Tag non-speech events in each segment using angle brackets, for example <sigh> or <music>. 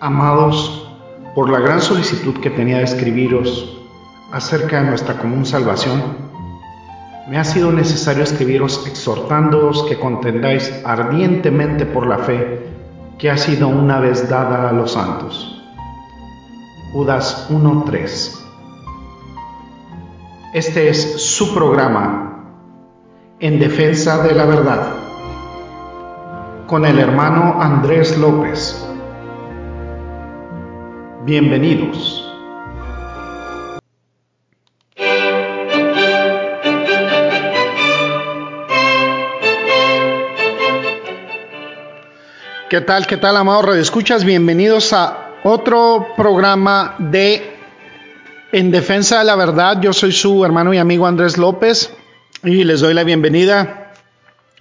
Amados, por la gran solicitud que tenía de escribiros acerca de nuestra común salvación, me ha sido necesario escribiros exhortándoos que contendáis ardientemente por la fe que ha sido una vez dada a los santos. Judas 1.3 Este es su programa en defensa de la verdad con el hermano Andrés López. Bienvenidos. ¿Qué tal, qué tal, amados Escuchas, Bienvenidos a otro programa de En Defensa de la Verdad. Yo soy su hermano y amigo Andrés López y les doy la bienvenida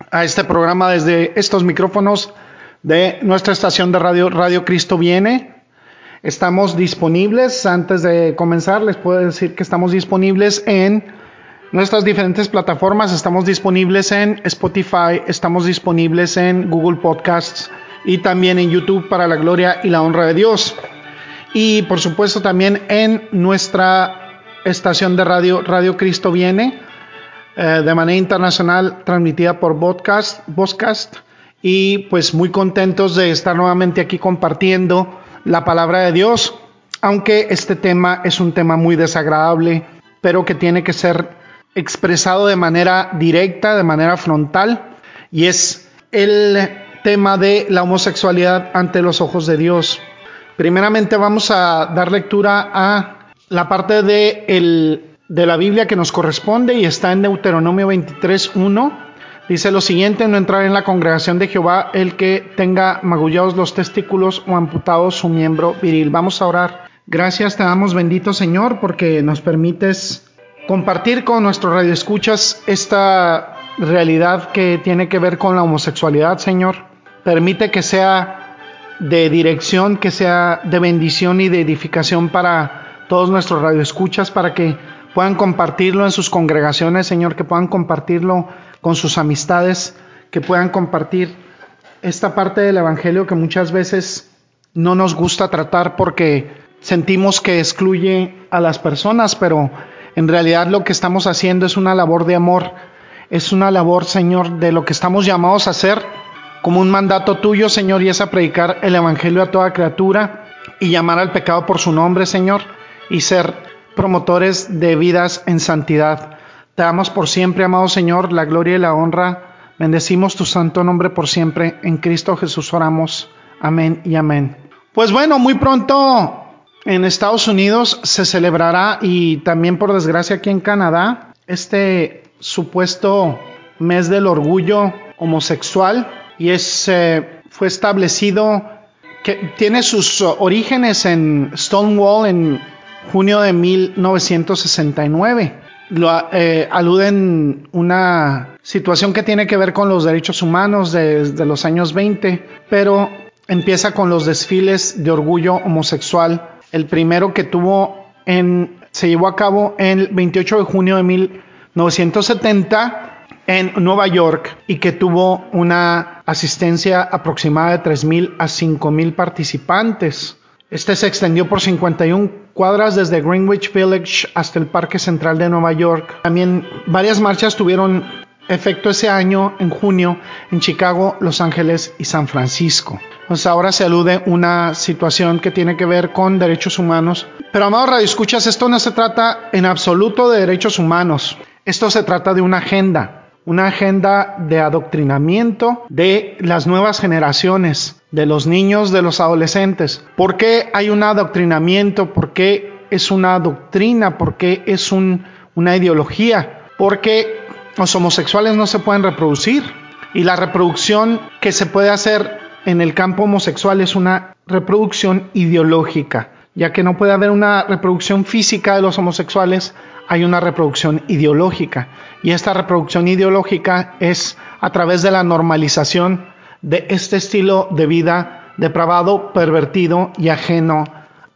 a este programa desde estos micrófonos de nuestra estación de radio Radio Cristo Viene. Estamos disponibles, antes de comenzar, les puedo decir que estamos disponibles en nuestras diferentes plataformas. Estamos disponibles en Spotify, estamos disponibles en Google Podcasts y también en YouTube para la gloria y la honra de Dios. Y por supuesto también en nuestra estación de radio Radio Cristo Viene, eh, de manera internacional, transmitida por podcast. Y pues muy contentos de estar nuevamente aquí compartiendo la palabra de Dios, aunque este tema es un tema muy desagradable, pero que tiene que ser expresado de manera directa, de manera frontal, y es el tema de la homosexualidad ante los ojos de Dios. Primeramente vamos a dar lectura a la parte de, el, de la Biblia que nos corresponde y está en Deuteronomio 23.1 Dice lo siguiente, no entrar en la congregación de Jehová el que tenga magullados los testículos o amputados su miembro viril. Vamos a orar. Gracias te damos bendito Señor porque nos permites compartir con nuestros radioescuchas esta realidad que tiene que ver con la homosexualidad, Señor. Permite que sea de dirección, que sea de bendición y de edificación para todos nuestros radioescuchas, para que puedan compartirlo en sus congregaciones, Señor, que puedan compartirlo con sus amistades, que puedan compartir esta parte del Evangelio que muchas veces no nos gusta tratar porque sentimos que excluye a las personas, pero en realidad lo que estamos haciendo es una labor de amor, es una labor, Señor, de lo que estamos llamados a hacer como un mandato tuyo, Señor, y es a predicar el Evangelio a toda criatura y llamar al pecado por su nombre, Señor, y ser promotores de vidas en santidad. Te damos por siempre, amado Señor, la gloria y la honra. Bendecimos tu santo nombre por siempre. En Cristo Jesús oramos. Amén y amén. Pues bueno, muy pronto en Estados Unidos se celebrará y también por desgracia aquí en Canadá este supuesto mes del orgullo homosexual y es eh, fue establecido que tiene sus orígenes en Stonewall en junio de 1969 lo, eh, aluden una situación que tiene que ver con los derechos humanos desde los años 20, pero empieza con los desfiles de orgullo homosexual. El primero que tuvo en, se llevó a cabo el 28 de junio de 1970 en Nueva York y que tuvo una asistencia aproximada de 3.000 a 5.000 participantes. Este se extendió por 51 cuadras desde Greenwich Village hasta el Parque Central de Nueva York. También varias marchas tuvieron efecto ese año, en junio, en Chicago, Los Ángeles y San Francisco. Pues ahora se alude una situación que tiene que ver con derechos humanos. Pero amados Radio Escuchas, esto no se trata en absoluto de derechos humanos. Esto se trata de una agenda una agenda de adoctrinamiento de las nuevas generaciones, de los niños, de los adolescentes. ¿Por qué hay un adoctrinamiento? ¿Por qué es una doctrina? ¿Por qué es una ideología? Porque los homosexuales no se pueden reproducir y la reproducción que se puede hacer en el campo homosexual es una reproducción ideológica, ya que no puede haber una reproducción física de los homosexuales, hay una reproducción ideológica. Y esta reproducción ideológica es a través de la normalización de este estilo de vida depravado, pervertido y ajeno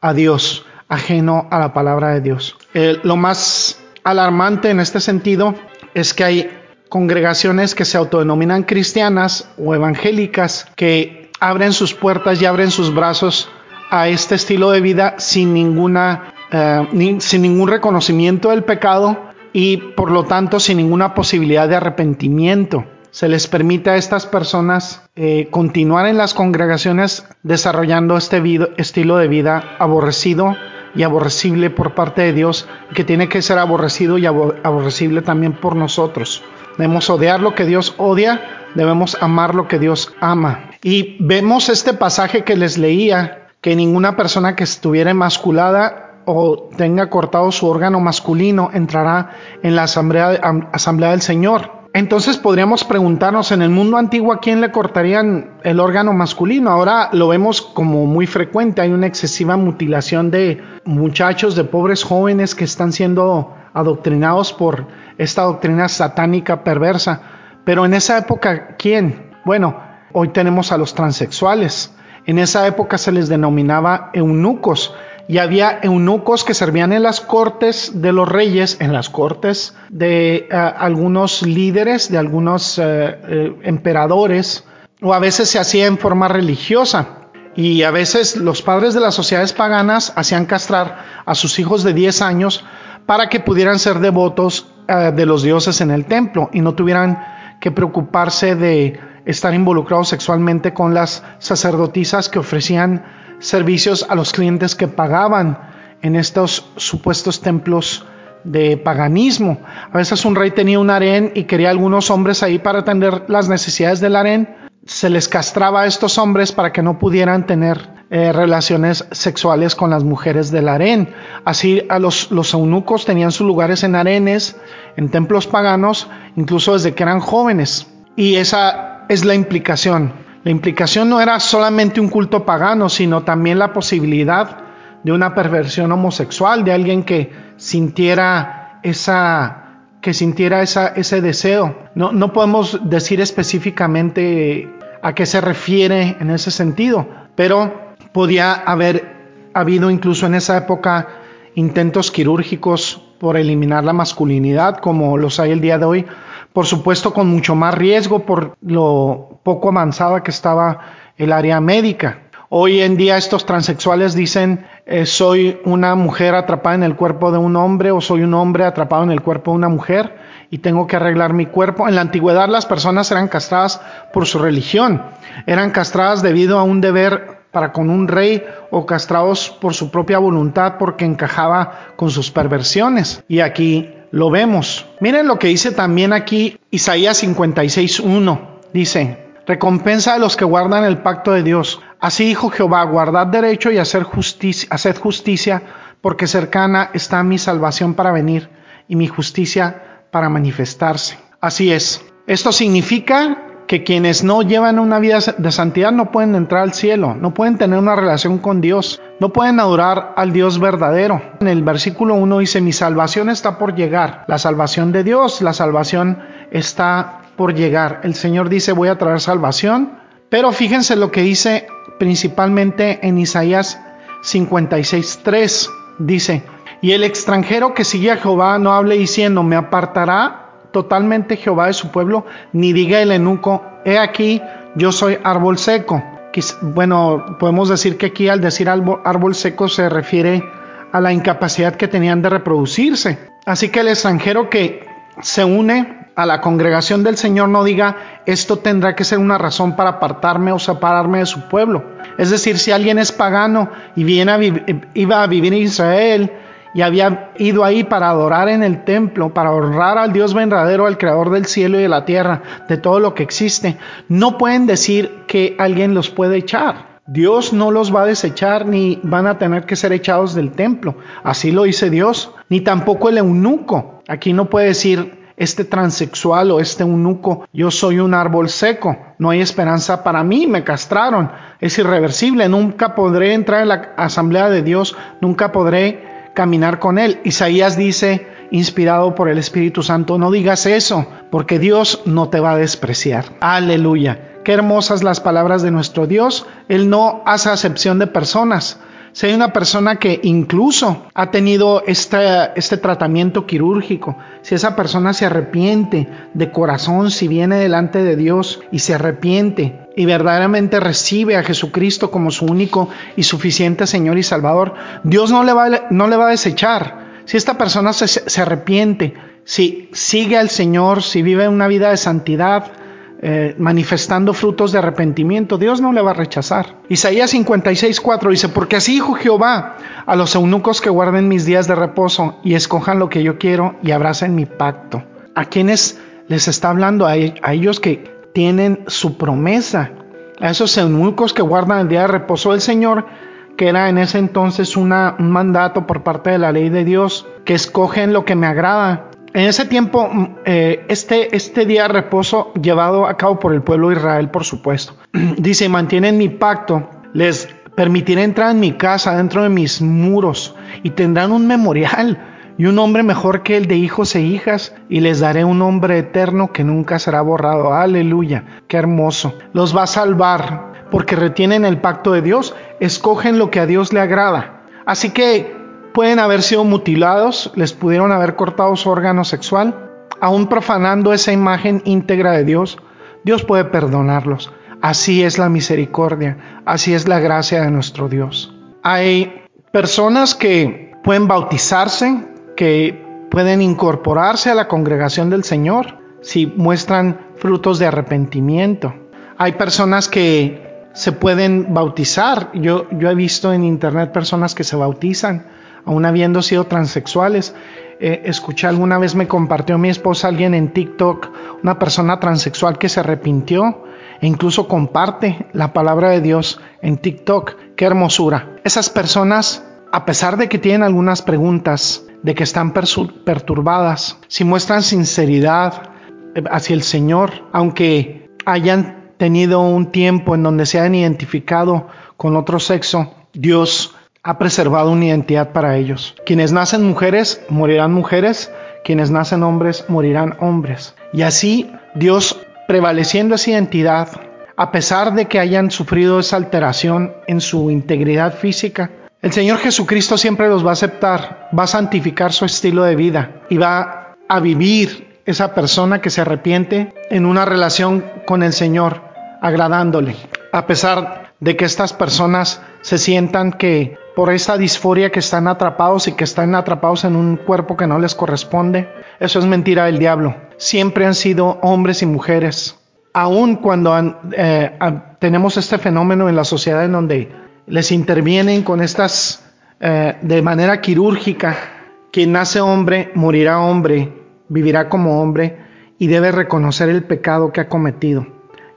a Dios, ajeno a la palabra de Dios. lo más alarmante en este sentido es que hay congregaciones que se autodenominan cristianas o evangélicas que abren sus puertas y abren sus brazos a este estilo de vida sin ninguna eh, sin ningún reconocimiento del pecado y por lo tanto sin ninguna posibilidad de arrepentimiento. Se les permite a estas personas eh, continuar en las congregaciones desarrollando este estilo de vida aborrecido y aborrecible por parte de Dios, que tiene que ser aborrecido y aborrecible también por nosotros. Debemos odiar lo que Dios odia, debemos amar lo que Dios ama. Y vemos este pasaje que les leía, que ninguna persona que estuviera emasculada o tenga cortado su órgano masculino entrará en la asamblea, asamblea del Señor. Entonces podríamos preguntarnos, en el mundo antiguo, ¿a quién le cortarían el órgano masculino? Ahora lo vemos como muy frecuente, hay una excesiva mutilación de muchachos, de pobres jóvenes que están siendo adoctrinados por esta doctrina satánica perversa. Pero en esa época, ¿quién? Bueno, hoy tenemos a los transexuales. En esa época se les denominaba eunucos y había eunucos que servían en las cortes de los reyes, en las cortes de eh, algunos líderes, de algunos eh, eh, emperadores, o a veces se hacía en forma religiosa. Y a veces los padres de las sociedades paganas hacían castrar a sus hijos de 10 años para que pudieran ser devotos de los dioses en el templo y no tuvieran que preocuparse de estar involucrados sexualmente con las sacerdotisas que ofrecían servicios a los clientes que pagaban en estos supuestos templos de paganismo. A veces un rey tenía un harén y quería algunos hombres ahí para atender las necesidades del harén. Se les castraba a estos hombres para que no pudieran tener eh, relaciones sexuales con las mujeres del harén. Así a los, los eunucos tenían sus lugares en harenes, en templos paganos, incluso desde que eran jóvenes. Y esa es la implicación. La implicación no era solamente un culto pagano, sino también la posibilidad de una perversión homosexual, de alguien que sintiera esa que sintiera ese deseo. No, no podemos decir específicamente a qué se refiere en ese sentido, pero podía haber habido incluso en esa época intentos quirúrgicos por eliminar la masculinidad, como los hay el día de hoy, por supuesto con mucho más riesgo por lo poco avanzada que estaba el área médica. Hoy en día estos transexuales dicen eh, soy una mujer atrapada en el cuerpo de un hombre o soy un hombre atrapado en el cuerpo de una mujer y tengo que arreglar mi cuerpo. En la antigüedad las personas eran castradas por su religión, eran castradas debido a un deber para con un rey o castrados por su propia voluntad porque encajaba con sus perversiones. Y aquí lo vemos. Miren lo que dice también aquí Isaías 56.1. Dice, recompensa a los que guardan el pacto de Dios. Así dijo Jehová, guardad derecho y hacer justicia, haced justicia, porque cercana está mi salvación para venir y mi justicia para manifestarse. Así es. Esto significa que quienes no llevan una vida de santidad no pueden entrar al cielo, no pueden tener una relación con Dios, no pueden adorar al Dios verdadero. En el versículo 1 dice, mi salvación está por llegar, la salvación de Dios, la salvación está por llegar. El Señor dice, voy a traer salvación, pero fíjense lo que dice principalmente en Isaías 56.3, dice, y el extranjero que sigue a Jehová no hable diciendo, me apartará totalmente Jehová de su pueblo, ni diga el enuco, he aquí, yo soy árbol seco. Bueno, podemos decir que aquí al decir árbol, seco se refiere a la incapacidad que tenían de reproducirse. Así que el extranjero que se une a la congregación del Señor no diga, esto tendrá que ser una razón para apartarme o separarme de su pueblo. Es decir, si alguien es pagano y viene a iba a vivir en Israel, y había ido ahí para adorar en el templo, para honrar al Dios verdadero, al creador del cielo y de la tierra, de todo lo que existe, no pueden decir que alguien los puede echar. Dios no los va a desechar ni van a tener que ser echados del templo. Así lo dice Dios. Ni tampoco el eunuco. Aquí no puede decir este transexual o este eunuco, yo soy un árbol seco, no hay esperanza para mí, me castraron, es irreversible, nunca podré entrar en la asamblea de Dios, nunca podré caminar con Él. Isaías dice, inspirado por el Espíritu Santo, no digas eso, porque Dios no te va a despreciar. Aleluya. Qué hermosas las palabras de nuestro Dios. Él no hace acepción de personas. Si hay una persona que incluso ha tenido este, este tratamiento quirúrgico, si esa persona se arrepiente de corazón, si viene delante de Dios y se arrepiente y verdaderamente recibe a Jesucristo como su único y suficiente Señor y Salvador, Dios no le va, no le va a desechar. Si esta persona se, se arrepiente, si sigue al Señor, si vive una vida de santidad, eh, manifestando frutos de arrepentimiento, Dios no le va a rechazar. Isaías 56:4 dice, porque así dijo Jehová a los eunucos que guarden mis días de reposo y escojan lo que yo quiero y abracen mi pacto. ¿A quienes les está hablando? A, ellos que tienen su promesa, a esos eunucos que guardan el día de reposo del Señor, que era en ese entonces un mandato por parte de la ley de Dios, que escogen lo que me agrada en ese tiempo, mm, eh, este, este día de reposo llevado a cabo por el pueblo de Israel, por supuesto, <clears throat> dice, mantienen mi pacto, les permitiré entrar en mi casa, dentro de mis muros, y tendrán un memorial y un nombre mejor que el de hijos e hijas, y les daré un nombre eterno que nunca será borrado. Aleluya, qué hermoso. Los va a salvar porque retienen el pacto de Dios, escogen lo que a Dios le agrada. Así que pueden haber sido mutilados, les pudieron haber cortado su órgano sexual, aún profanando esa imagen íntegra de Dios, Dios puede perdonarlos. Así es la misericordia, así es la gracia de nuestro Dios. Hay personas que pueden bautizarse, que pueden incorporarse a la congregación del Señor si muestran frutos de arrepentimiento. Hay personas que se pueden bautizar. Yo, yo he visto en internet personas que se bautizan aún habiendo sido transexuales. Eh, escuché alguna vez, me compartió mi esposa alguien en TikTok, una persona transexual que se arrepintió e incluso comparte la palabra de Dios en TikTok. Qué hermosura. Esas personas, a pesar de que tienen algunas preguntas, de que están perturbadas, si muestran sinceridad eh, hacia el Señor, aunque hayan tenido un tiempo en donde se han identificado con otro sexo, Dios ha preservado una identidad para ellos. Quienes nacen mujeres morirán mujeres, quienes nacen hombres morirán hombres. Y así Dios, prevaleciendo esa identidad, a pesar de que hayan sufrido esa alteración en su integridad física, el Señor Jesucristo siempre los va a aceptar, va a santificar su estilo de vida y va a vivir esa persona que se arrepiente en una relación con el Señor, agradándole. A pesar de que estas personas se sientan que por esa disforia que están atrapados y que están atrapados en un cuerpo que no les corresponde. Eso es mentira del diablo. Siempre han sido hombres y mujeres. Aun cuando eh, tenemos este fenómeno en la sociedad en donde les intervienen con estas eh, de manera quirúrgica, quien nace hombre morirá hombre, vivirá como hombre y debe reconocer el pecado que ha cometido.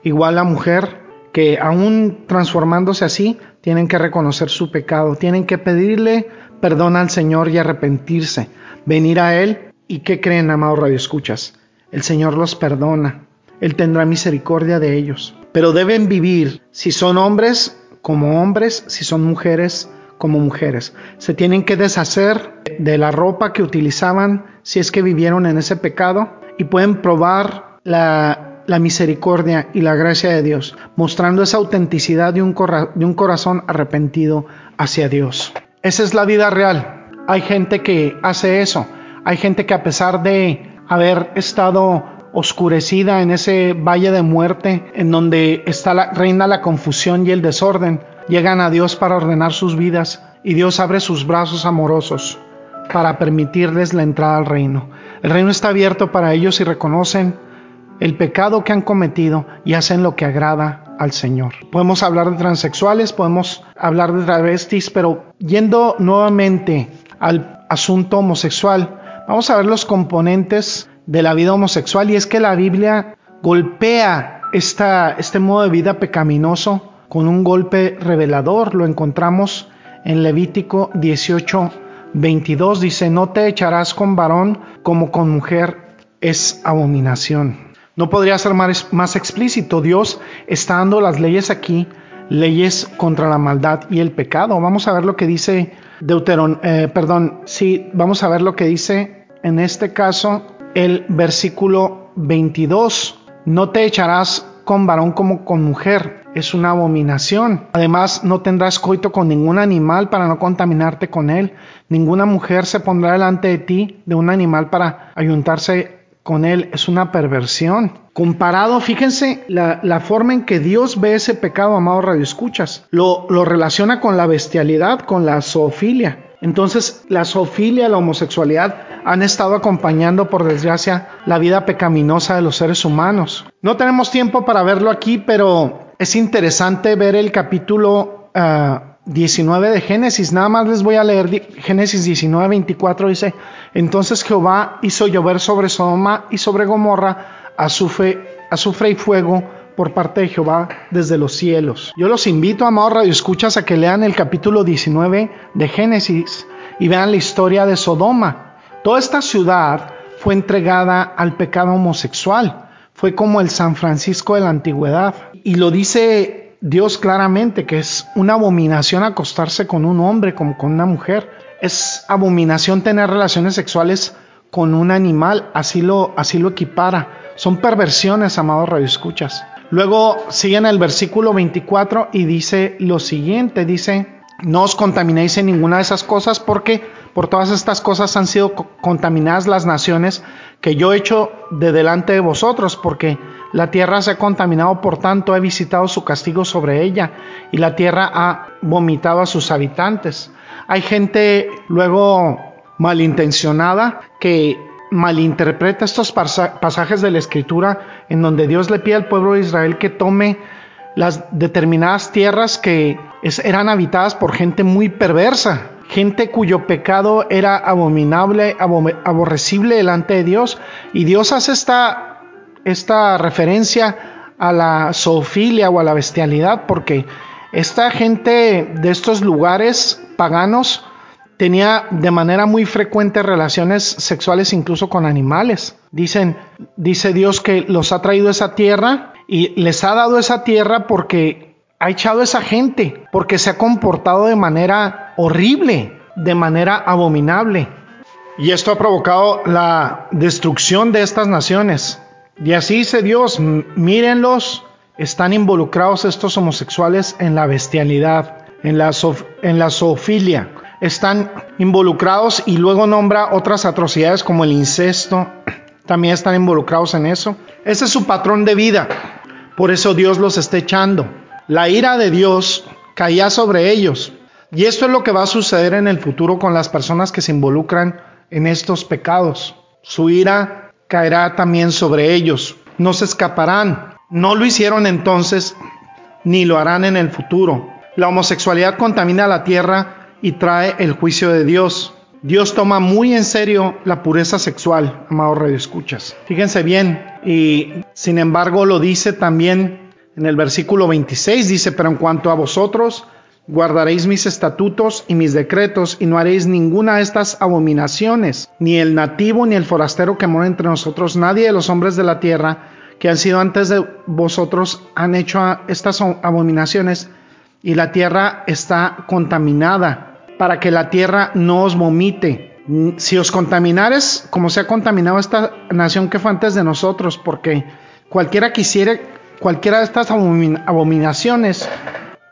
Igual la mujer que aún transformándose así, tienen que reconocer su pecado, tienen que pedirle perdón al Señor y arrepentirse, venir a Él. ¿Y qué creen, amados radioescuchas? El Señor los perdona, Él tendrá misericordia de ellos, pero deben vivir, si son hombres, como hombres, si son mujeres, como mujeres. Se tienen que deshacer de la ropa que utilizaban si es que vivieron en ese pecado y pueden probar la la misericordia y la gracia de Dios, mostrando esa autenticidad de un, de un corazón arrepentido hacia Dios. Esa es la vida real. Hay gente que hace eso. Hay gente que a pesar de haber estado oscurecida en ese valle de muerte, en donde está la, reina la confusión y el desorden, llegan a Dios para ordenar sus vidas y Dios abre sus brazos amorosos para permitirles la entrada al reino. El reino está abierto para ellos y reconocen el pecado que han cometido y hacen lo que agrada al Señor. Podemos hablar de transexuales, podemos hablar de travestis, pero yendo nuevamente al asunto homosexual, vamos a ver los componentes de la vida homosexual y es que la Biblia golpea esta, este modo de vida pecaminoso con un golpe revelador. Lo encontramos en Levítico 18, 22. Dice, no te echarás con varón como con mujer, es abominación. No podría ser más, explícito. Dios está dando las leyes aquí, leyes contra la maldad y el pecado. Vamos a ver lo que dice Deuteron, eh, perdón, sí, vamos a ver lo que dice en este caso el versículo 22. No te echarás con varón como con mujer, es una abominación. Además, no tendrás coito con ningún animal para no contaminarte con él. Ninguna mujer se pondrá delante de ti de un animal para ayuntarse con él es una perversión. Comparado, fíjense la, forma en que Dios ve ese pecado, amado Radio Escuchas. Lo, lo relaciona con la bestialidad, con la zoofilia. Entonces, la zoofilia, la homosexualidad han estado acompañando, por desgracia, la vida pecaminosa de los seres humanos. No tenemos tiempo para verlo aquí, pero es interesante ver el capítulo 19 ah, de Génesis. Nada más les voy a leer Génesis 19, 24. Dice, entonces Jehová hizo llover sobre Sodoma y sobre Gomorra azufre, azufre y fuego por parte de Jehová desde los cielos. Yo los invito, amados radioescuchas, a que lean el capítulo 19 de Génesis y vean la historia de Sodoma. Toda esta ciudad fue entregada al pecado homosexual. Fue como el San Francisco de la antigüedad. Y lo dice Dios claramente, que es una abominación acostarse con un hombre como con una mujer. Es abominación tener relaciones sexuales con un animal, así lo, así lo equipara. Son perversiones, amados radioescuchas. Luego sigue en el versículo 24 y dice lo siguiente, dice, no os contaminéis en ninguna de esas cosas porque por todas estas cosas han sido contaminadas las naciones que yo he hecho de delante de vosotros, porque la tierra se ha contaminado, por tanto he visitado su castigo sobre ella, y la tierra ha vomitado a sus habitantes. Hay gente luego malintencionada que malinterpreta estos pasajes de la escritura en donde Dios le pide al pueblo de Israel que tome las determinadas tierras que eran habitadas por gente muy perversa, gente cuyo pecado era abominable, aborrecible delante de Dios. Y Dios hace esta, esta referencia a la zoofilia o a la bestialidad porque esta gente de estos lugares paganos tenía de manera muy frecuente relaciones sexuales incluso con animales. Dicen, dice Dios que los ha traído esa tierra y les ha dado esa tierra porque ha echado a esa gente, porque se ha comportado de manera horrible, de manera abominable. Y esto ha provocado la destrucción de estas naciones. Y así dice Dios, mírenlos, están involucrados estos homosexuales en la bestialidad, en la, en la zoofilia están involucrados y luego nombra otras atrocidades como el incesto, <clears throat> también están involucrados en eso. Ese es su patrón de vida, por eso Dios los está echando. La ira de Dios caía sobre ellos. Y esto es lo que va a suceder en el futuro con las personas que se involucran en estos pecados. Su ira caerá también sobre ellos. No se escaparán. No lo hicieron entonces, ni lo harán en el futuro. La homosexualidad contamina la tierra y trae el juicio de Dios. Dios toma muy en serio la pureza sexual, amados radioescuchas. Fíjense bien, y sin embargo lo dice también en el versículo 26, dice, pero en cuanto a vosotros, guardaréis mis estatutos y mis decretos y no haréis ninguna de estas abominaciones, ni el nativo ni el forastero que mora entre nosotros, nadie de los hombres de la tierra que han sido antes de vosotros han hecho estas abominaciones y la tierra está contaminada para que la tierra no os vomite. Si os contaminares, como se ha contaminado esta nación que fue antes de nosotros, porque cualquiera quisiera, cualquiera de estas abominaciones,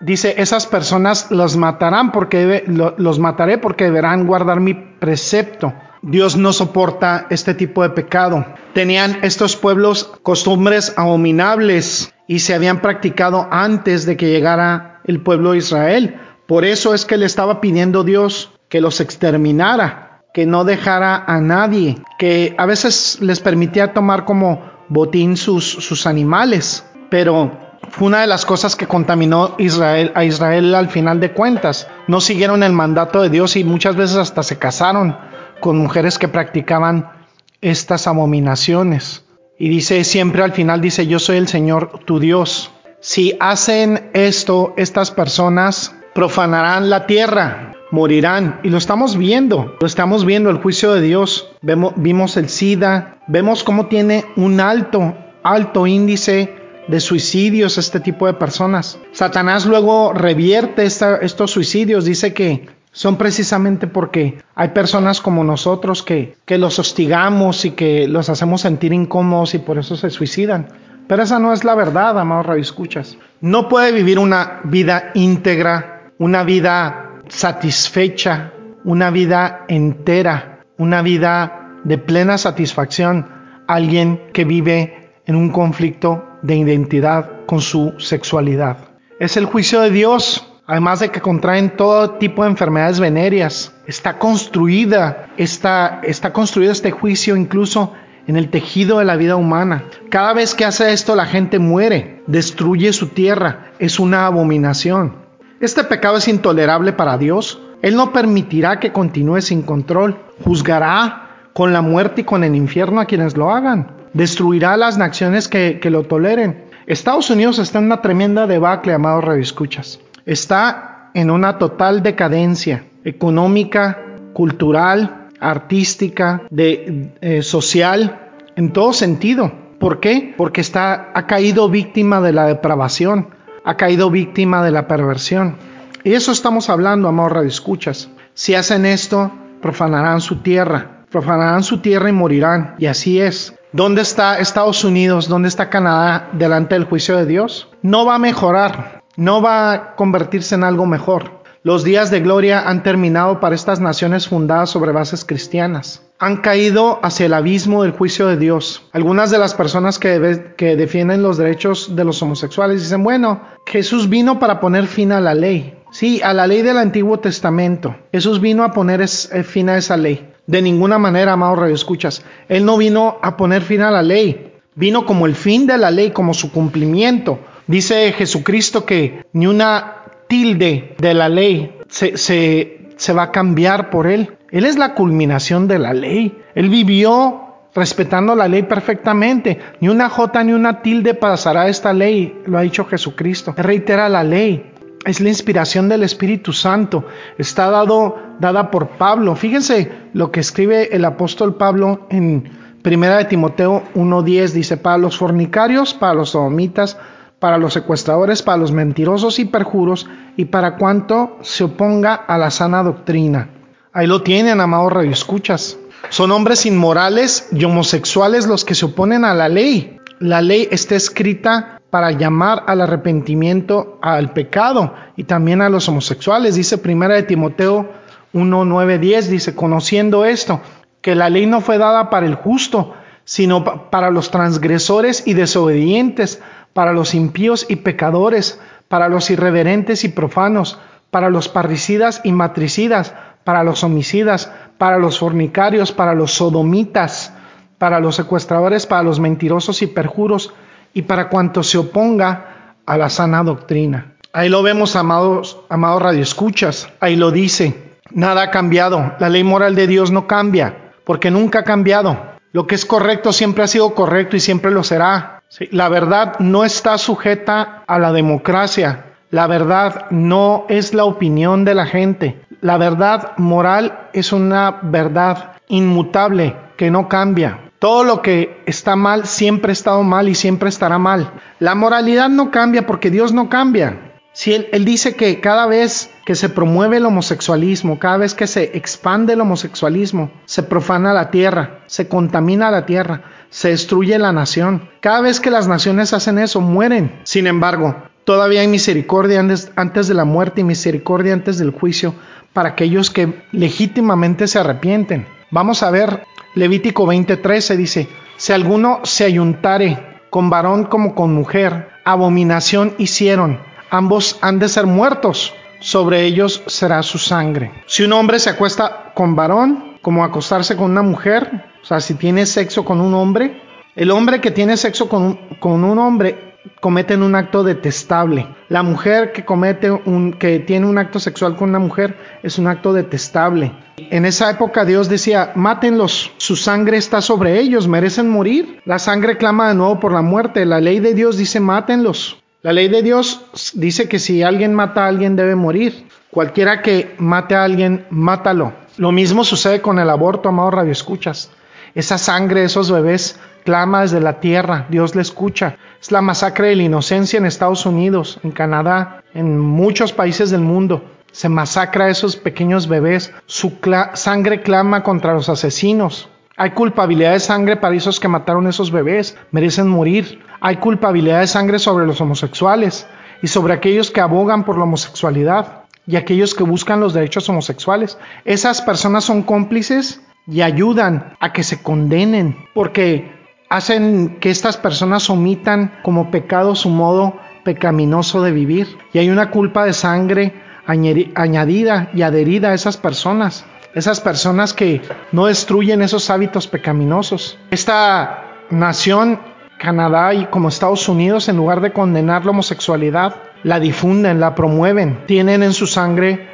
dice, esas personas los matarán porque los mataré porque deberán guardar mi precepto. Dios no soporta este tipo de pecado. Tenían estos pueblos costumbres abominables y se habían practicado antes de que llegara el pueblo de Israel. Por eso es que le estaba pidiendo Dios que los exterminara, que no dejara a nadie, que a veces les permitía tomar como botín sus, sus animales, pero fue una de las cosas que contaminó Israel, a Israel al final de cuentas. No siguieron el mandato de Dios y muchas veces hasta se casaron con mujeres que practicaban estas abominaciones. Y dice siempre al final, dice, yo soy el Señor tu Dios. Si hacen esto estas personas, profanarán la tierra, morirán. Y lo estamos viendo, lo estamos viendo el juicio de Dios. Vemos, vimos el SIDA, vemos cómo tiene un alto, alto índice de suicidios este tipo de personas. Satanás luego revierte estos suicidios, dice que son precisamente porque hay personas como nosotros que, que los hostigamos y que los hacemos sentir incómodos y por eso se suicidan. Pero esa no es la verdad, amados escuchas No puede vivir una vida íntegra una vida satisfecha, una vida entera, una vida de plena satisfacción alguien que vive en un conflicto de identidad con su sexualidad. Es el juicio de Dios, además de que contraen todo tipo de enfermedades venéreas. Está construida, está, está construido este juicio incluso en el tejido de la vida humana. Cada vez que hace esto la gente muere, destruye su tierra, es una abominación. Este pecado es intolerable para Dios. Él no permitirá que continúe sin control. Juzgará con la muerte y con el infierno a quienes lo hagan. Destruirá a las naciones que, lo toleren. Estados Unidos está en una tremenda debacle, amados radioescuchas. Está en una total decadencia económica, cultural, artística, de, eh, social, en todo sentido. ¿Por qué? Porque está, ha caído víctima de la depravación, ha caído víctima de la perversión. Y eso estamos hablando, amor radioescuchas. Si hacen esto, profanarán su tierra, profanarán su tierra y morirán. Y así es. ¿Dónde está Estados Unidos? ¿Dónde está Canadá delante del juicio de Dios? No va a mejorar, no va a convertirse en algo mejor. Los días de gloria han terminado para estas naciones fundadas sobre bases cristianas. Han caído hacia el abismo del juicio de Dios. Algunas de las personas que, defienden los derechos de los homosexuales dicen, bueno, Jesús vino para poner fin a la ley. Sí, a la ley del Antiguo Testamento. Jesús vino a poner eh, fin a esa ley. De ninguna manera, amado escuchas. Él no vino a poner fin a la ley. Vino como el fin de la ley, como su cumplimiento. Dice Jesucristo que ni una tilde de la ley se, se, va a cambiar por él. Él es la culminación de la ley. Él vivió respetando la ley perfectamente. Ni una jota ni una tilde pasará esta ley, lo ha dicho Jesucristo. reitera la ley. Es la inspiración del Espíritu Santo. Está dado, dada por Pablo. Fíjense lo que escribe el apóstol Pablo en Primera de Timoteo 1.10. Dice, para los fornicarios, para los sodomitas, para los secuestradores, para los mentirosos y perjuros, y para cuanto se oponga a la sana doctrina. Ahí lo tienen, amados radioescuchas. Son hombres inmorales y homosexuales los que se oponen a la ley. La ley está escrita para llamar al arrepentimiento al pecado y también a los homosexuales. Dice primera de Timoteo 1, 9, 10, dice, conociendo esto, que la ley no fue dada para el justo, sino para los transgresores y desobedientes, para los impíos y pecadores, para los irreverentes y profanos, para los parricidas y matricidas, para los homicidas, para los fornicarios, para los sodomitas, para los secuestradores, para los mentirosos y perjuros, y para cuanto se oponga a la sana doctrina. Ahí lo vemos, amados, amados radioescuchas, ahí lo dice. Nada ha cambiado, la ley moral de Dios no cambia, porque nunca ha cambiado. Lo que es correcto siempre ha sido correcto y siempre lo será la verdad no está sujeta a la democracia. La verdad no es la opinión de la gente. La verdad moral es una verdad inmutable que no cambia. Todo lo que está mal siempre ha estado mal y siempre estará mal. La moralidad no cambia porque Dios no cambia. Si él, dice que cada vez que se promueve el homosexualismo, cada vez que se expande el homosexualismo, se profana la tierra, se contamina la tierra, se destruye la nación. Cada vez que las naciones hacen eso, mueren. Sin embargo, todavía hay misericordia antes de la muerte y misericordia antes del juicio para aquellos que legítimamente se arrepienten. Vamos a ver Levítico 20:13 dice, si alguno se ayuntare con varón como con mujer, abominación hicieron ambos han de ser muertos, sobre ellos será su sangre. Si un hombre se acuesta con varón, como acostarse con una mujer, o sea, si tiene sexo con un hombre, el hombre que tiene sexo con, con un hombre comete un acto detestable. La mujer que comete un que tiene un acto sexual con una mujer es un acto detestable. En esa época Dios decía, "Mátenlos, su sangre está sobre ellos, merecen morir." La sangre clama de nuevo por la muerte. La ley de Dios dice, "Mátenlos." La ley de Dios dice que si alguien mata a alguien debe morir. Cualquiera que mate a alguien, mátalo. Lo mismo sucede con el aborto, amado Radio Escuchas. Esa sangre esos bebés clama desde la tierra, Dios le escucha. Es la masacre de la inocencia en Estados Unidos, en Canadá, en muchos países del mundo. Se masacra a esos pequeños bebés, su sangre clama contra los asesinos. Hay culpabilidad de sangre para esos que mataron a esos bebés, merecen morir. Hay culpabilidad de sangre sobre los homosexuales y sobre aquellos que abogan por la homosexualidad y aquellos que buscan los derechos homosexuales. Esas personas son cómplices y ayudan a que se condenen, porque hacen que estas personas omitan como pecado su modo pecaminoso de vivir. Y hay una culpa de sangre añadida y adherida a esas personas. Esas personas que no destruyen esos hábitos pecaminosos. Esta nación, Canadá y como Estados Unidos, en lugar de condenar la homosexualidad, la difunden, la promueven. Tienen en su sangre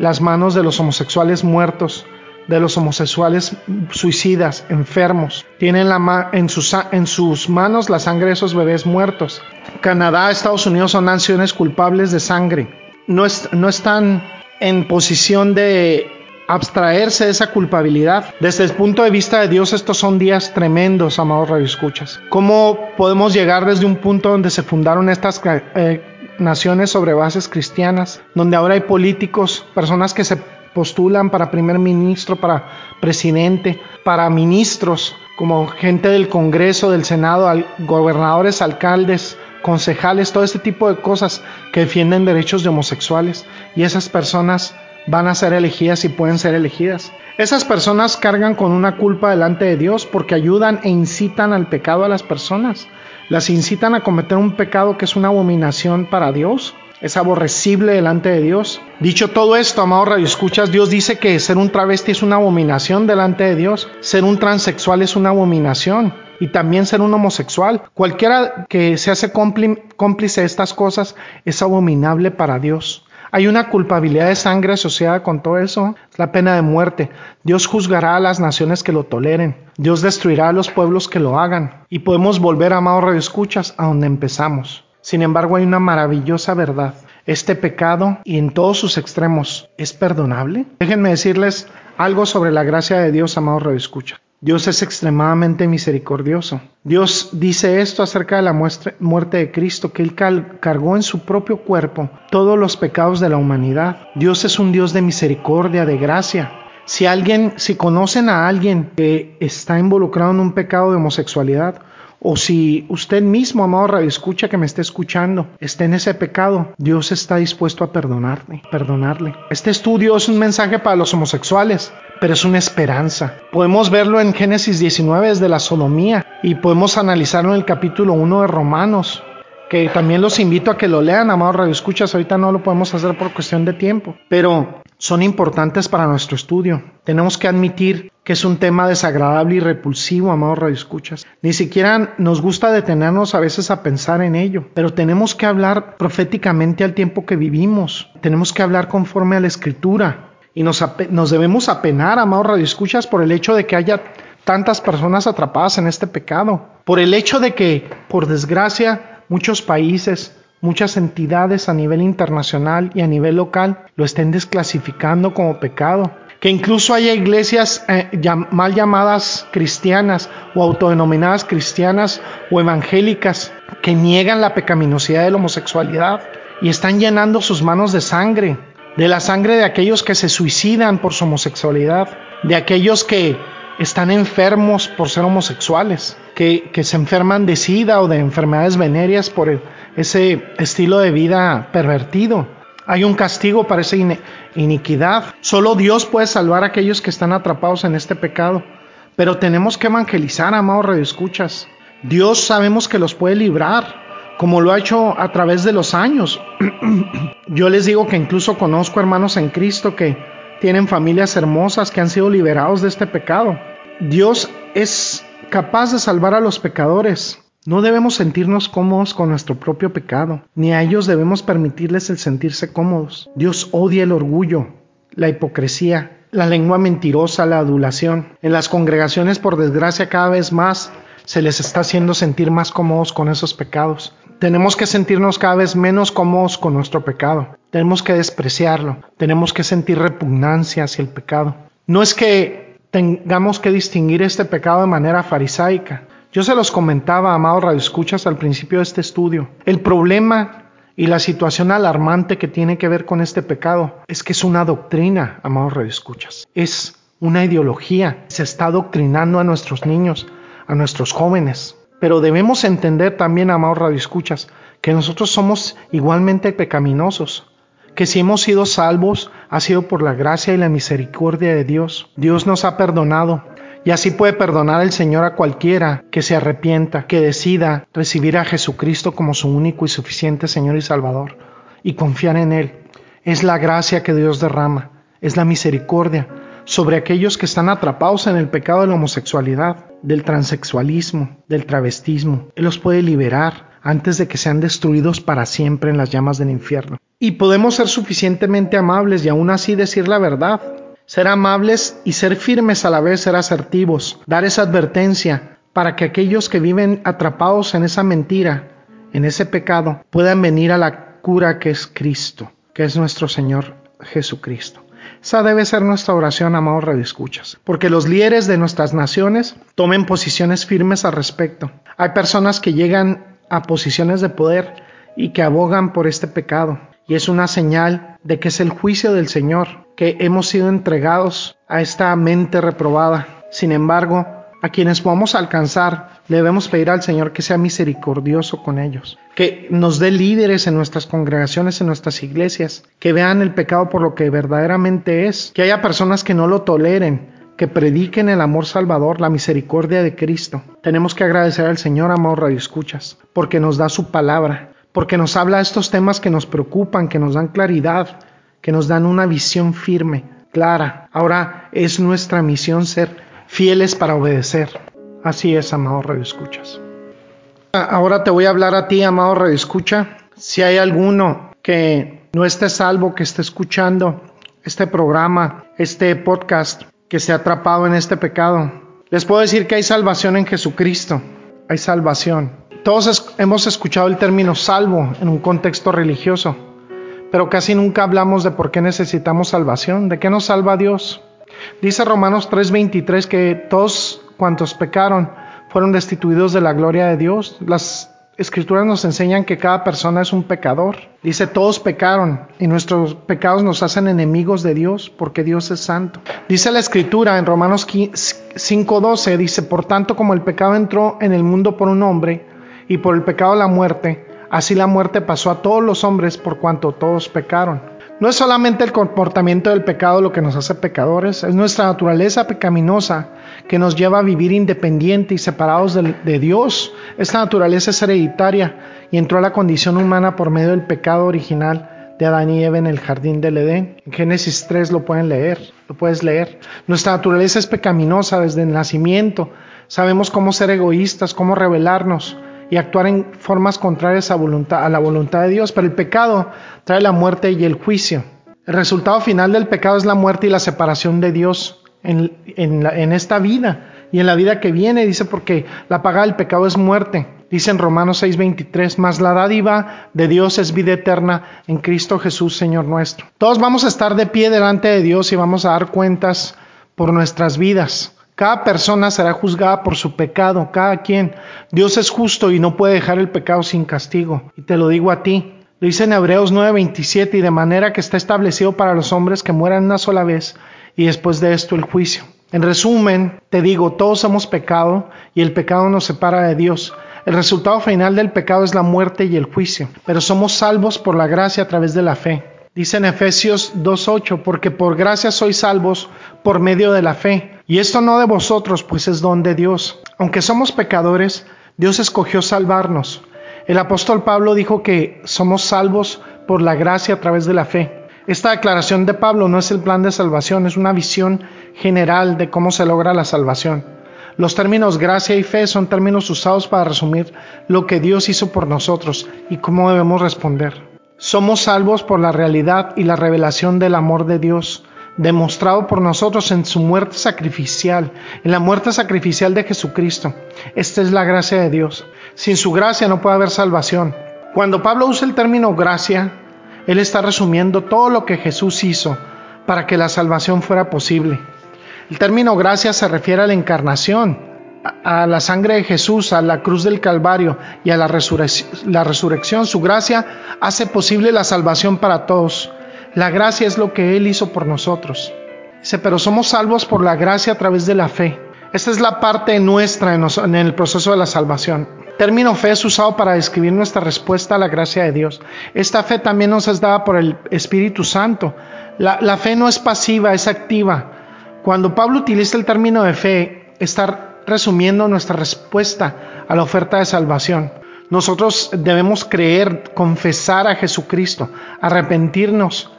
las manos de los homosexuales muertos, de los homosexuales suicidas, enfermos. Tienen la en, sus, en sus manos la sangre de esos bebés muertos. Canadá, Estados Unidos son naciones culpables de sangre. No, no están en posición de abstraerse de esa culpabilidad. Desde el punto de vista de Dios, estos son días tremendos, amados radioescuchas. ¿Cómo podemos llegar desde un punto donde se fundaron estas eh, naciones sobre bases cristianas, donde ahora hay políticos, personas que se postulan para primer ministro, para presidente, para ministros, como gente del Congreso, del Senado, gobernadores, alcaldes, concejales, todo este tipo de cosas que defienden derechos de homosexuales. Y esas personas van a ser elegidas y pueden ser elegidas. Esas personas cargan con una culpa delante de Dios porque ayudan e incitan al pecado a las personas. Las incitan a cometer un pecado que es una abominación para Dios es aborrecible delante de Dios. Dicho todo esto, amado Radio Escuchas, Dios dice que ser un travesti es una abominación delante de Dios, ser un transexual es una abominación y también ser un homosexual. Cualquiera que se hace cómplice de estas cosas es abominable para Dios. Hay una culpabilidad de sangre asociada con todo eso, es la pena de muerte. Dios juzgará a las naciones que lo toleren. Dios destruirá a los pueblos que lo hagan. Y podemos volver, amado Radio Escuchas, a donde empezamos. Sin embargo, hay una maravillosa verdad. Este pecado, y en todos sus extremos, ¿es perdonable? Déjenme decirles algo sobre la gracia de Dios, amado Escucha. Dios es extremadamente misericordioso. Dios dice esto acerca de la muerte de Cristo, que Él cargó en su propio cuerpo todos los pecados de la humanidad. Dios es un Dios de misericordia, de gracia. Si alguien, si conocen a alguien que está involucrado en un pecado de homosexualidad, o si usted mismo, amado Radio Escucha, que me esté escuchando, está en ese pecado, Dios está dispuesto a perdonarle, perdonarle. Este estudio es un mensaje para los homosexuales, pero es una esperanza. Podemos verlo en Génesis 19 desde la sodomía y podemos analizarlo en el capítulo 1 de Romanos, que también los invito a que lo lean, amados Radio Escuchas. Ahorita no lo podemos hacer por cuestión de tiempo, pero son importantes para nuestro estudio. Tenemos que admitir que es un tema desagradable y repulsivo, amados radioescuchas. Ni siquiera nos gusta detenernos a veces a pensar en ello, pero tenemos que hablar proféticamente al tiempo que vivimos. Tenemos que hablar conforme a la escritura. Y nos, nos debemos apenar, amados radioescuchas, por el hecho de que haya tantas personas atrapadas en este pecado. Por el hecho de que, por desgracia, muchos países, muchas entidades a nivel internacional y a nivel local lo estén desclasificando como pecado. Que incluso haya iglesias eh, mal llamadas cristianas o autodenominadas cristianas o evangélicas que niegan la pecaminosidad de la homosexualidad y están llenando sus manos de sangre, de la sangre de aquellos que se suicidan por su homosexualidad, de aquellos que están enfermos por ser homosexuales, que, que se enferman de sida o de enfermedades venéreas por ese estilo de vida pervertido. Hay un castigo para esa iniquidad. Solo Dios puede salvar a aquellos que están atrapados en este pecado. Pero tenemos que evangelizar, amados redescuchas. Dios sabemos que los puede librar, como lo ha hecho a través de los años. <clears throat> Yo les digo que incluso conozco hermanos en Cristo que tienen familias hermosas que han sido liberados de este pecado. Dios es capaz de salvar a los pecadores. No debemos sentirnos cómodos con nuestro propio pecado, ni a ellos debemos permitirles el sentirse cómodos. Dios odia el orgullo, la hipocresía, la lengua mentirosa, la adulación. En las congregaciones, por desgracia, cada vez más se les está haciendo sentir más cómodos con esos pecados. Tenemos que sentirnos cada vez menos cómodos con nuestro pecado. Tenemos que despreciarlo. Tenemos que sentir repugnancia hacia el pecado. No es que tengamos que distinguir este pecado de manera farisaica. Yo se los comentaba, amados radioescuchas, al principio de este estudio. El problema y la situación alarmante que tiene que ver con este pecado es que es una doctrina, amados radioescuchas. Es una ideología. Se está adoctrinando a nuestros niños, a nuestros jóvenes. Pero debemos entender también, amados radioescuchas, que nosotros somos igualmente pecaminosos, que si hemos sido salvos ha sido por la gracia y la misericordia de Dios. Dios nos ha perdonado Y así puede perdonar el Señor a cualquiera que se arrepienta, que decida recibir a Jesucristo como su único y suficiente Señor y Salvador y confiar en Él. Es la gracia que Dios derrama, es la misericordia sobre aquellos que están atrapados en el pecado de la homosexualidad, del transexualismo, del travestismo. Él los puede liberar antes de que sean destruidos para siempre en las llamas del infierno. Y podemos ser suficientemente amables y aún así decir la verdad, ser amables y ser firmes a la vez, ser asertivos, dar esa advertencia para que aquellos que viven atrapados en esa mentira, en ese pecado, puedan venir a la cura que es Cristo, que es nuestro Señor Jesucristo. Esa debe ser nuestra oración, amados redescuchas, porque los líderes de nuestras naciones tomen posiciones firmes al respecto. Hay personas que llegan a posiciones de poder y que abogan por este pecado, y es una señal de que es el juicio del Señor que hemos sido entregados a esta mente reprobada. Sin embargo, a quienes podamos alcanzar, debemos pedir al Señor que sea misericordioso con ellos, que nos dé líderes en nuestras congregaciones, en nuestras iglesias, que vean el pecado por lo que verdaderamente es, que haya personas que no lo toleren, que prediquen el amor salvador, la misericordia de Cristo. Tenemos que agradecer al Señor, amor Radio Escuchas, porque nos da su palabra, porque nos habla de estos temas que nos preocupan, que nos dan claridad, que nos dan una visión firme, clara. Ahora es nuestra misión ser fieles para obedecer. Así es, amado Radio Escuchas. Ahora te voy a hablar a ti, amado Radio Escucha. Si hay alguno que no esté salvo, que esté escuchando este programa, este podcast, que se ha atrapado en este pecado, les puedo decir que hay salvación en Jesucristo. Hay salvación. Todos hemos escuchado el término salvo en un contexto religioso pero casi nunca hablamos de por qué necesitamos salvación, de qué nos salva Dios. Dice Romanos 3:23 que todos cuantos pecaron fueron destituidos de la gloria de Dios. Las escrituras nos enseñan que cada persona es un pecador. Dice, todos pecaron y nuestros pecados nos hacen enemigos de Dios porque Dios es santo. Dice la escritura en Romanos 5:12, dice, por tanto como el pecado entró en el mundo por un hombre y por el pecado la muerte, Así la muerte pasó a todos los hombres por cuanto todos pecaron. No es solamente el comportamiento del pecado lo que nos hace pecadores, es nuestra naturaleza pecaminosa que nos lleva a vivir independiente y separados de, Dios. Esta naturaleza es hereditaria y entró a la condición humana por medio del pecado original de Adán y Eva en el jardín del Edén. En Génesis 3 lo pueden leer, lo puedes leer. Nuestra naturaleza es pecaminosa desde el nacimiento. Sabemos cómo ser egoístas, cómo rebelarnos, y actuar en formas contrarias a, voluntad, a la voluntad de Dios, pero el pecado trae la muerte y el juicio. El resultado final del pecado es la muerte y la separación de Dios en, en, esta vida y en la vida que viene, dice, porque la paga del pecado es muerte. Dice en Romanos 6:23, mas la dádiva de Dios es vida eterna en Cristo Jesús, Señor nuestro. Todos vamos a estar de pie delante de Dios y vamos a dar cuentas por nuestras vidas. Cada persona será juzgada por su pecado, cada quien. Dios es justo y no puede dejar el pecado sin castigo. Y te lo digo a ti. Lo dice en Hebreos 9:27 y de manera que está establecido para los hombres que mueran una sola vez y después de esto el juicio. En resumen, te digo, todos hemos pecado y el pecado nos separa de Dios. El resultado final del pecado es la muerte y el juicio, pero somos salvos por la gracia a través de la fe. Dice en Efesios 2.8, porque por gracia sois salvos por medio de la fe y esto no de vosotros, pues es don de Dios. Aunque somos pecadores, Dios escogió salvarnos. El apóstol Pablo dijo que somos salvos por la gracia a través de la fe. Esta declaración de Pablo no es el plan de salvación, es una visión general de cómo se logra la salvación. Los términos gracia y fe son términos usados para resumir lo que Dios hizo por nosotros y cómo debemos responder. Somos salvos por la realidad y la revelación del amor de Dios demostrado por nosotros en su muerte sacrificial, en la muerte sacrificial de Jesucristo. Esta es la gracia de Dios. Sin su gracia no puede haber salvación. Cuando Pablo usa el término gracia, él está resumiendo todo lo que Jesús hizo para que la salvación fuera posible. El término gracia se refiere a la encarnación, a la sangre de Jesús, a la cruz del Calvario y a la, resurrección. Su gracia hace posible la salvación para todos. La gracia es lo que Él hizo por nosotros. Dice, pero somos salvos por la gracia a través de la fe. Esta es la parte nuestra en el proceso de la salvación. El término fe es usado para describir nuestra respuesta a la gracia de Dios. Esta fe también nos es dada por el Espíritu Santo. La, la fe no es pasiva, es activa. Cuando Pablo utiliza el término de fe, estar resumiendo nuestra respuesta a la oferta de salvación. Nosotros debemos creer, confesar a Jesucristo, arrepentirnos,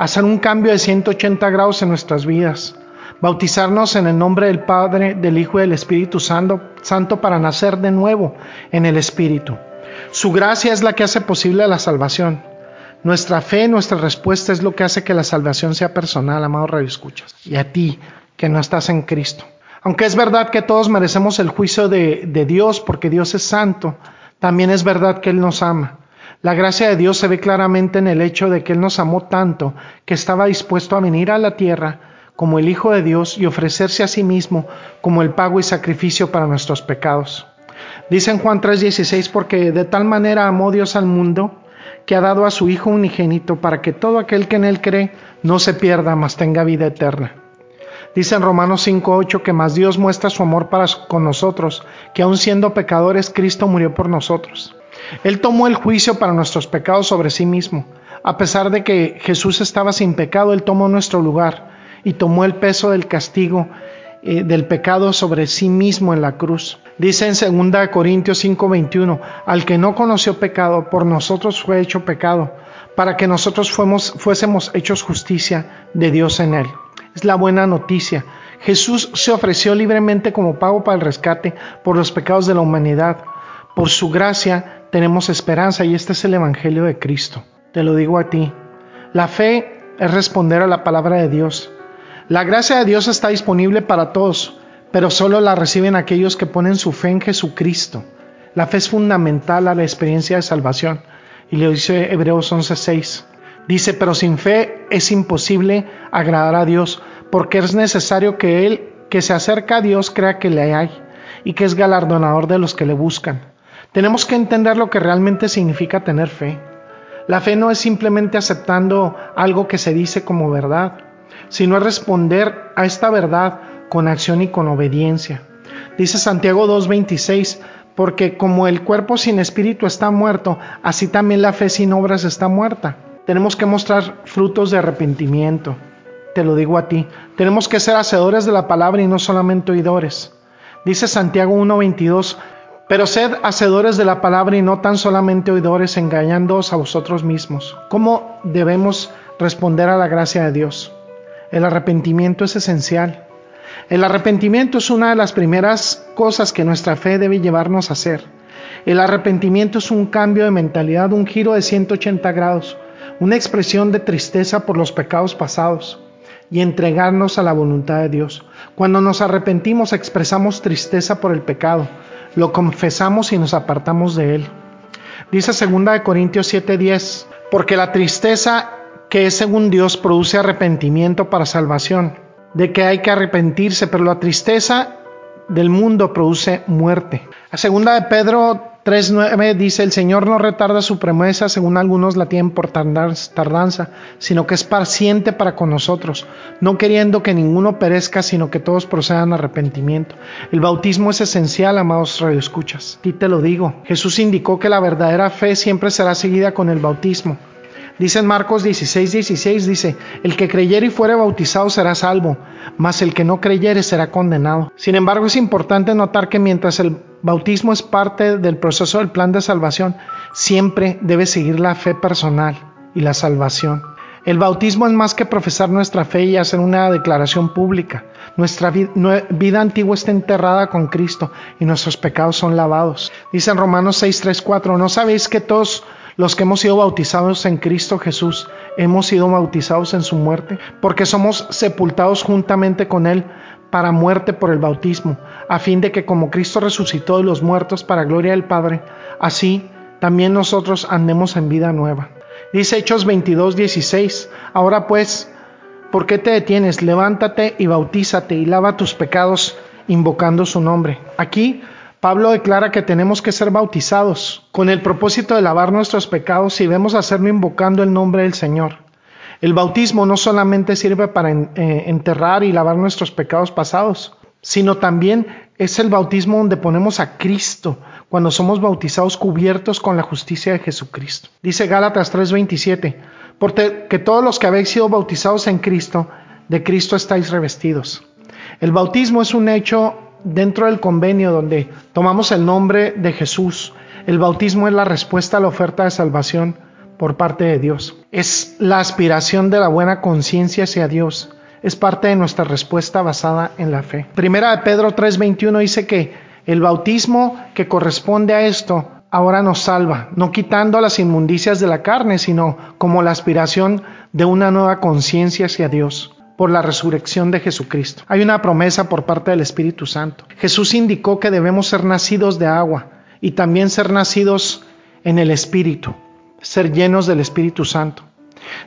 hacer un cambio de 180 grados en nuestras vidas, bautizarnos en el nombre del Padre, del Hijo y del Espíritu Santo, Santo para nacer de nuevo en el Espíritu. Su gracia es la que hace posible la salvación. Nuestra fe, nuestra respuesta es lo que hace que la salvación sea personal, amado Radio Escuchas. Y a ti, que no estás en Cristo. Aunque es verdad que todos merecemos el juicio de, de Dios porque Dios es santo, también es verdad que Él nos ama. La gracia de Dios se ve claramente en el hecho de que Él nos amó tanto que estaba dispuesto a venir a la tierra como el Hijo de Dios y ofrecerse a sí mismo como el pago y sacrificio para nuestros pecados. Dice en Juan 3:16, porque de tal manera amó Dios al mundo, que ha dado a su Hijo unigénito para que todo aquel que en Él cree no se pierda, mas tenga vida eterna. Dice en Romanos 5:8 que más Dios muestra su amor para con nosotros, que aun siendo pecadores, Cristo murió por nosotros. Él tomó el juicio para nuestros pecados sobre sí mismo. A pesar de que Jesús estaba sin pecado, Él tomó nuestro lugar y tomó el peso del castigo eh, del pecado sobre sí mismo en la cruz. Dice en 2 Corintios 5:21, al que no conoció pecado, por nosotros fue hecho pecado, para que nosotros fuésemos hechos justicia de Dios en él. Es la buena noticia. Jesús se ofreció libremente como pago para el rescate por los pecados de la humanidad. Por su gracia tenemos esperanza y este es el Evangelio de Cristo. Te lo digo a ti. La fe es responder a la palabra de Dios. La gracia de Dios está disponible para todos, pero solo la reciben aquellos que ponen su fe en Jesucristo. La fe es fundamental a la experiencia de salvación. Y le dice Hebreos 11:6. Dice, pero sin fe es imposible agradar a Dios, porque es necesario que Él que se acerca a Dios crea que le hay y que es galardonador de los que le buscan. Tenemos que entender lo que realmente significa tener fe. La fe no es simplemente aceptando algo que se dice como verdad sino es responder a esta verdad con acción y con obediencia. Dice Santiago 2.26, porque como el cuerpo sin espíritu está muerto, así también la fe sin obras está muerta. Tenemos que mostrar frutos de arrepentimiento. Te lo digo a ti. Tenemos que ser hacedores de la palabra y no solamente oidores. Dice Santiago 1.22, pero sed hacedores de la palabra y no tan solamente oidores, engañándoos a vosotros mismos. ¿Cómo debemos responder a la gracia de Dios? El arrepentimiento es esencial. El arrepentimiento es una de las primeras cosas que nuestra fe debe llevarnos a hacer. El arrepentimiento es un cambio de mentalidad, un giro de 180 grados, una expresión de tristeza por los pecados pasados y entregarnos a la voluntad de Dios. Cuando nos arrepentimos expresamos tristeza por el pecado, lo confesamos y nos apartamos de él. Dice 2 Corintios 7:10, porque la tristeza que es según Dios produce arrepentimiento para salvación, de que hay que arrepentirse, pero la tristeza del mundo produce muerte. La segunda de Pedro 3.9 dice, el Señor no retarda su promesa, según algunos la tienen por tardanza, sino que es paciente para con nosotros, no queriendo que ninguno perezca, sino que todos procedan a arrepentimiento. El bautismo es esencial, amados radioescuchas. Ti te lo digo. Jesús indicó que la verdadera fe siempre será seguida con el bautismo. Dice en Marcos 16, 16, dice, el que creyere y fuere bautizado será salvo, mas el que no creyere será condenado. Sin embargo, es importante notar que mientras el bautismo es parte del proceso del plan de salvación, siempre debe seguir la fe personal y la salvación. El bautismo es más que profesar nuestra fe y hacer una declaración pública. Nuestra vida antigua está enterrada con Cristo y nuestros pecados son lavados. Dice en Romanos 6, 3, 4, ¿no sabéis que todos los que hemos sido bautizados en Cristo Jesús, hemos sido bautizados en su muerte, porque somos sepultados juntamente con Él para muerte por el bautismo, a fin de que como Cristo resucitó de los muertos para gloria del Padre, así también nosotros andemos en vida nueva. Dice Hechos 22, 16, ahora pues, ¿por qué te detienes? Levántate y bautízate y lava tus pecados invocando su nombre. Aquí Pablo declara que tenemos que ser bautizados con el propósito de lavar nuestros pecados y debemos hacerlo invocando el nombre del Señor. El bautismo no solamente sirve para eh, enterrar y lavar nuestros pecados pasados, sino también es el bautismo donde ponemos a Cristo cuando somos bautizados cubiertos con la justicia de Jesucristo. Dice Gálatas 3:27, porque todos los que habéis sido bautizados en Cristo, de Cristo estáis revestidos. El bautismo es un hecho dentro del convenio donde tomamos el nombre de Jesús, el bautismo es la respuesta a la oferta de salvación por parte de Dios. Es la aspiración de la buena conciencia hacia Dios. Es parte de nuestra respuesta basada en la fe. Primera de Pedro 3:21 dice que el bautismo que corresponde a esto ahora nos salva, no quitando las inmundicias de la carne, sino como la aspiración de una nueva conciencia hacia Dios por la resurrección de Jesucristo. Hay una promesa por parte del Espíritu Santo. Jesús indicó que debemos ser nacidos de agua y también ser nacidos en el Espíritu, ser llenos del Espíritu Santo.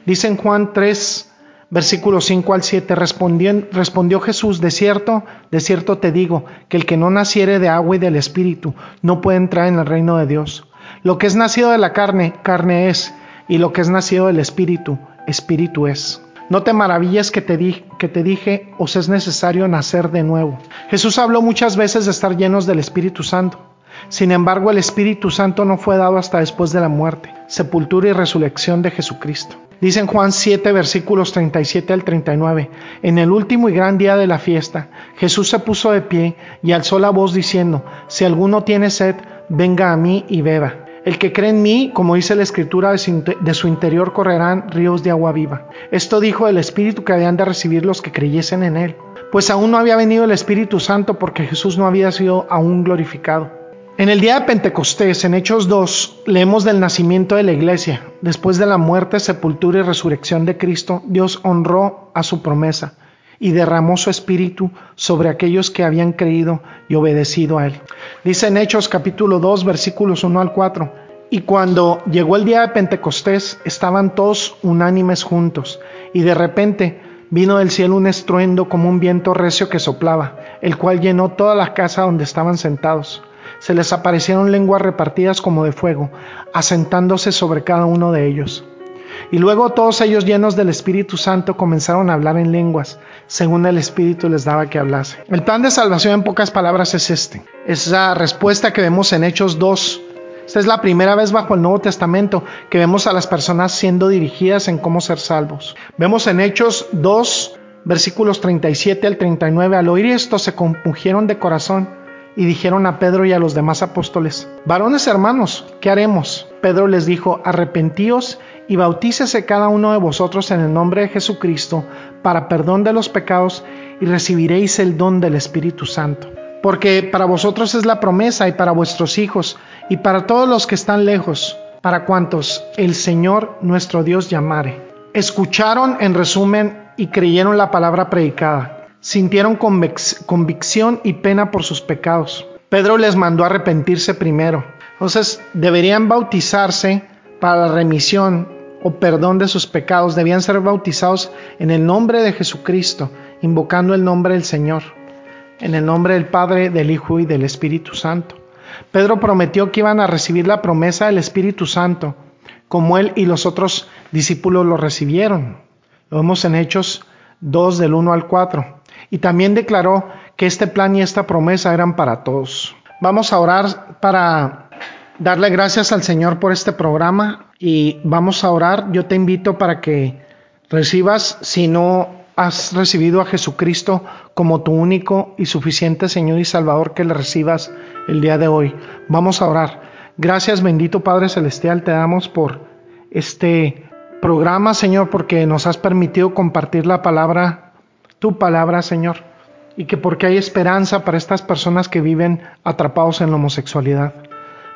Dice en Juan 3, versículo 5 al 7, respondió, Jesús, de cierto, de cierto te digo, que el que no naciere de agua y del Espíritu no puede entrar en el reino de Dios. Lo que es nacido de la carne, carne es, y lo que es nacido del Espíritu, Espíritu es. No te maravilles que te, di, que te dije, os es necesario nacer de nuevo. Jesús habló muchas veces de estar llenos del Espíritu Santo. Sin embargo, el Espíritu Santo no fue dado hasta después de la muerte, sepultura y resurrección de Jesucristo. Dice en Juan 7, versículos 37 al 39, en el último y gran día de la fiesta, Jesús se puso de pie y alzó la voz diciendo, si alguno tiene sed, venga a mí y beba. El que cree en mí, como dice la escritura, de su interior correrán ríos de agua viva. Esto dijo el Espíritu que habían de recibir los que creyesen en él. Pues aún no había venido el Espíritu Santo porque Jesús no había sido aún glorificado. En el día de Pentecostés, en Hechos 2, leemos del nacimiento de la iglesia. Después de la muerte, sepultura y resurrección de Cristo, Dios honró a su promesa y derramó su espíritu sobre aquellos que habían creído y obedecido a él. Dice en Hechos capítulo 2 versículos 1 al 4, y cuando llegó el día de Pentecostés estaban todos unánimes juntos, y de repente vino del cielo un estruendo como un viento recio que soplaba, el cual llenó toda la casa donde estaban sentados. Se les aparecieron lenguas repartidas como de fuego, asentándose sobre cada uno de ellos. Y luego todos ellos llenos del Espíritu Santo comenzaron a hablar en lenguas, según el Espíritu les daba que hablase. El plan de salvación en pocas palabras es este. Es la respuesta que vemos en Hechos 2. Esta es la primera vez bajo el Nuevo Testamento que vemos a las personas siendo dirigidas en cómo ser salvos. Vemos en Hechos 2, versículos 37 al 39, al oír esto se compungieron de corazón y dijeron a Pedro y a los demás apóstoles, varones hermanos, ¿qué haremos? Pedro les dijo, arrepentíos y bautícese cada uno de vosotros en el nombre de Jesucristo para perdón de los pecados y recibiréis el don del Espíritu Santo. Porque para vosotros es la promesa y para vuestros hijos y para todos los que están lejos, para cuantos el Señor nuestro Dios llamare. Escucharon en resumen y creyeron la palabra predicada. Sintieron convicción y pena por sus pecados. Pedro les mandó arrepentirse primero. Entonces deberían bautizarse para la remisión o perdón de sus pecados debían ser bautizados en el nombre de Jesucristo, invocando el nombre del Señor, en el nombre del Padre, del Hijo y del Espíritu Santo. Pedro prometió que iban a recibir la promesa del Espíritu Santo, como él y los otros discípulos lo recibieron. Lo vemos en Hechos 2 del 1 al 4. Y también declaró que este plan y esta promesa eran para todos. Vamos a orar para darle gracias al Señor por este programa y vamos a orar. Yo te invito para que recibas, si no has recibido a Jesucristo como tu único y suficiente Señor y Salvador, que le recibas el día de hoy. Vamos a orar. Gracias bendito Padre Celestial, te damos por este programa, Señor, porque nos has permitido compartir la palabra, tu palabra, Señor, y que porque hay esperanza para estas personas que viven atrapados en la homosexualidad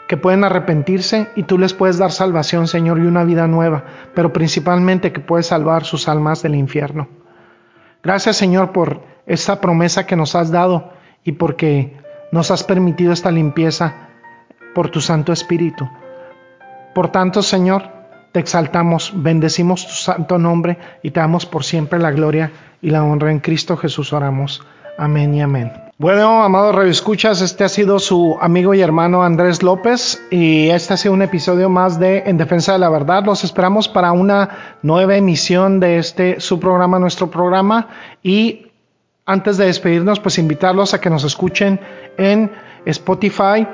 que pueden arrepentirse y tú les puedes dar salvación, Señor, y una vida nueva, pero principalmente que puedes salvar sus almas del infierno. Gracias, Señor, por esta promesa que nos has dado y porque nos has permitido esta limpieza por tu Santo Espíritu. Por tanto, Señor, exaltamos, bendecimos tu santo nombre y te damos por siempre la gloria y la honra en Cristo Jesús oramos. Amén y amén. Bueno, amados radioescuchas, este ha sido su amigo y hermano Andrés López y este ha sido un episodio más de En Defensa de la Verdad. Los esperamos para una nueva emisión de este su programa, nuestro programa y antes de despedirnos, pues invitarlos a que nos escuchen en Spotify.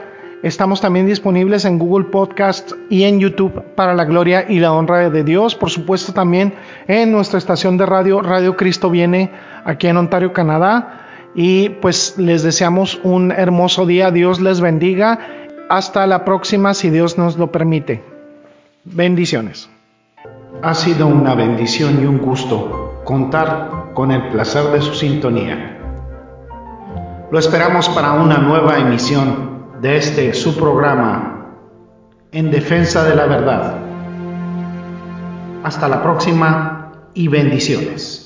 Estamos también disponibles en Google Podcast y en YouTube para la gloria y la honra de Dios. Por supuesto también en nuestra estación de radio, Radio Cristo Viene, aquí en Ontario, Canadá y pues les deseamos un hermoso día. Dios les bendiga. Hasta la próxima si Dios nos lo permite. Bendiciones. Ha sido una bendición y un gusto contar con el placer de su sintonía. Lo esperamos para una nueva emisión de este su programa en defensa de la verdad. Hasta la próxima y bendiciones.